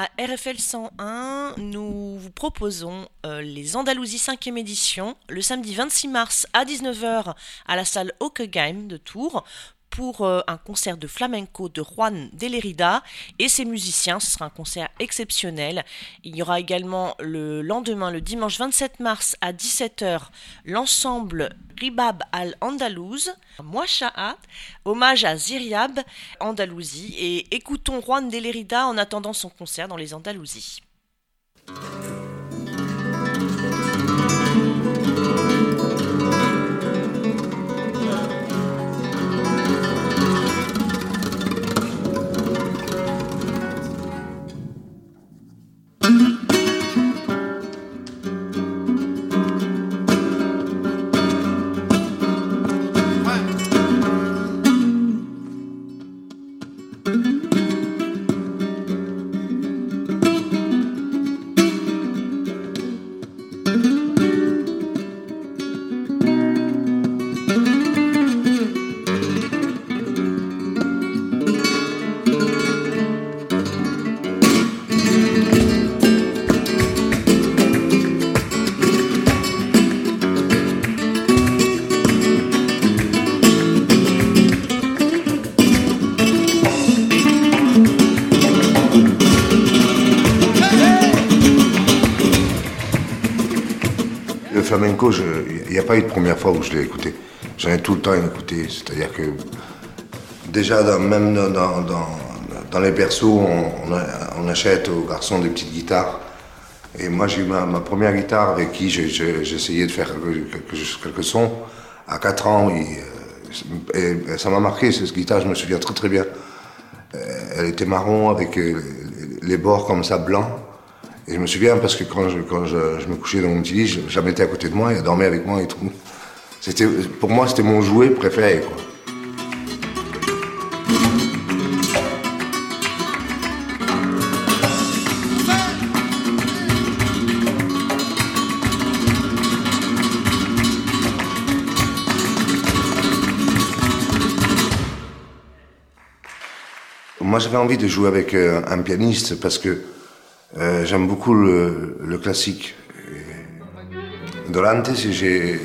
À RFL 101, nous vous proposons euh, les Andalousies 5e édition le samedi 26 mars à 19h à la salle Ockegheim de Tours pour euh, un concert de flamenco de Juan de Lerida et ses musiciens. Ce sera un concert exceptionnel. Il y aura également le lendemain, le dimanche 27 mars à 17h, l'ensemble Ribab al-Andalouse, Mouachat, hommage à Ziriab, Andalousie. Et écoutons Juan de Lerida en attendant son concert dans les Andalousies. Il n'y a pas eu de première fois où je l'ai écouté. J'en ai tout le temps écouté. C'est-à-dire que déjà, même dans, les berceaux, on, achète aux garçons des petites guitares. Et moi, j'ai eu ma, première guitare avec qui j'essayais de faire quelques, sons. À 4 ans, et, ça m'a marqué, cette guitare, je me souviens très très bien. Euh, elle était marron avec euh, les bords comme ça blancs. Et je me souviens parce que quand je, quand je, me couchais dans mon petit lit, je, mettais à côté de moi et elle dormait avec moi et tout. Pour moi, c'était mon jouet préféré. Moi, j'avais envie de jouer avec euh, un pianiste parce que euh, j'aime beaucoup le, classique. Dorantes, j'ai,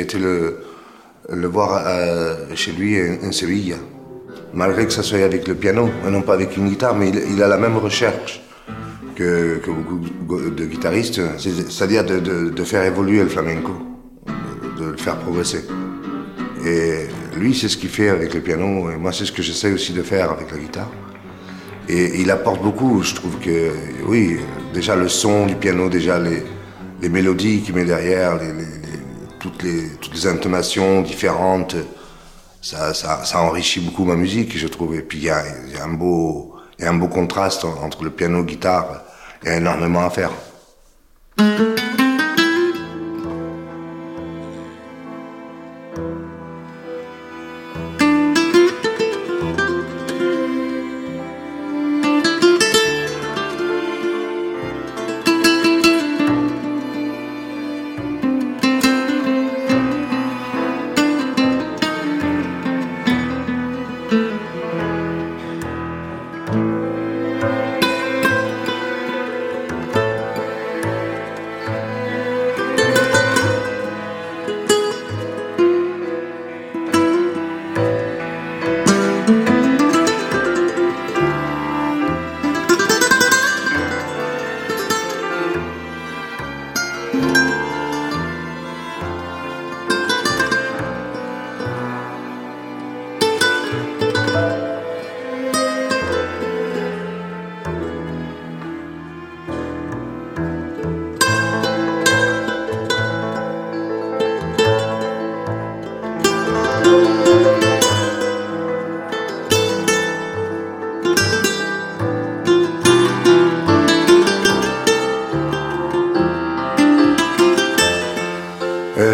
été le, le voir euh, chez lui en, Séville, malgré que ça soit avec le piano et non pas avec une guitare, mais il, a la même recherche que, que beaucoup de guitaristes, c'est-à-dire de, de, faire évoluer le flamenco, de, le faire progresser. Et lui, c'est ce qu'il fait avec le piano, et moi, c'est ce que j'essaie aussi de faire avec la guitare. Et il apporte beaucoup, je trouve que, oui, déjà le son du piano, déjà les, les mélodies qu'il met derrière, les, toutes, les, intonations différentes, ça, ça, enrichit beaucoup ma musique, je trouve. Et puis il y a, un beau, y a un beau contraste entre le piano et la guitare, il y a énormément à faire.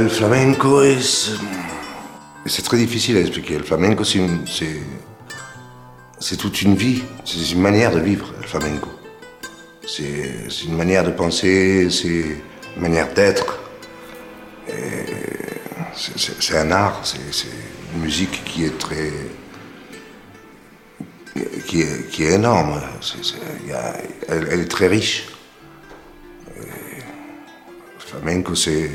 Flamenco C'est très difficile à expliquer. Le flamenco, c'est toute une vie, c'est une manière de vivre, le flamenco. C'est une manière de penser, c'est une manière d'être. C'est un art, c'est une musique qui est très. qui, est, qui est énorme. elle, est très riche. le flamenco, c'est.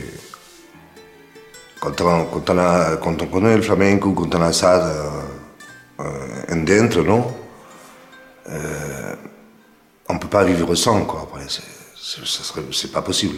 Quand on, quand, on quand on connaît le flamenco, quand on a ça euh, dentro, non euh, On ne peut pas vivre sans, quoi. Après, c'est pas possible.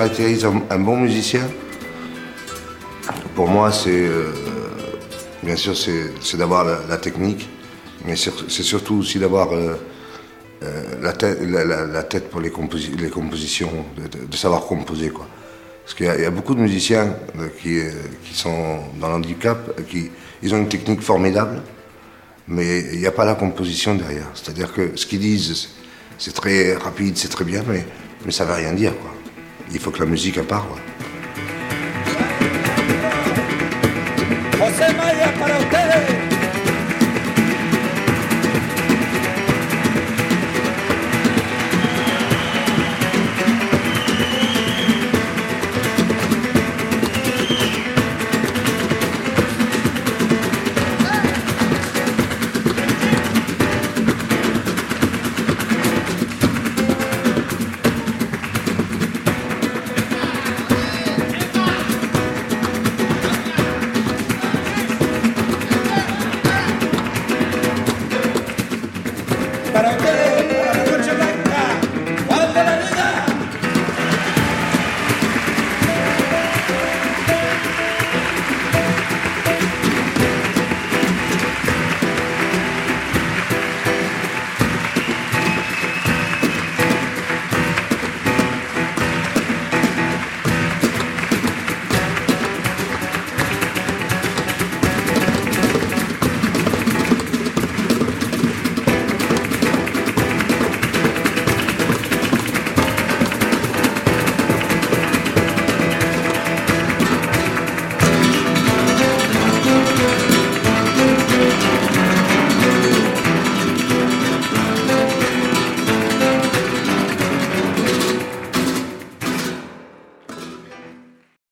Un, bon musicien, pour moi, c'est euh, bien sûr c'est d'avoir la, technique, mais c'est surtout aussi d'avoir euh, euh, la, tête, pour les, compositions, de, savoir composer quoi. Parce qu'il y, a beaucoup de musiciens qui, qui sont dans l'handicap, qui ils ont une technique formidable, mais il n'y a pas la composition derrière. C'est-à-dire que ce qu'ils disent, c'est très rapide, c'est très bien, mais, mais ça ne veut rien dire. Quoi. Il faut que la musique parle.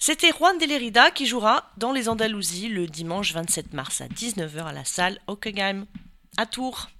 C'était Juan de Lerida qui jouera dans les Andalousies le dimanche 27 mars à 19h à la salle Hockenheim à Tours.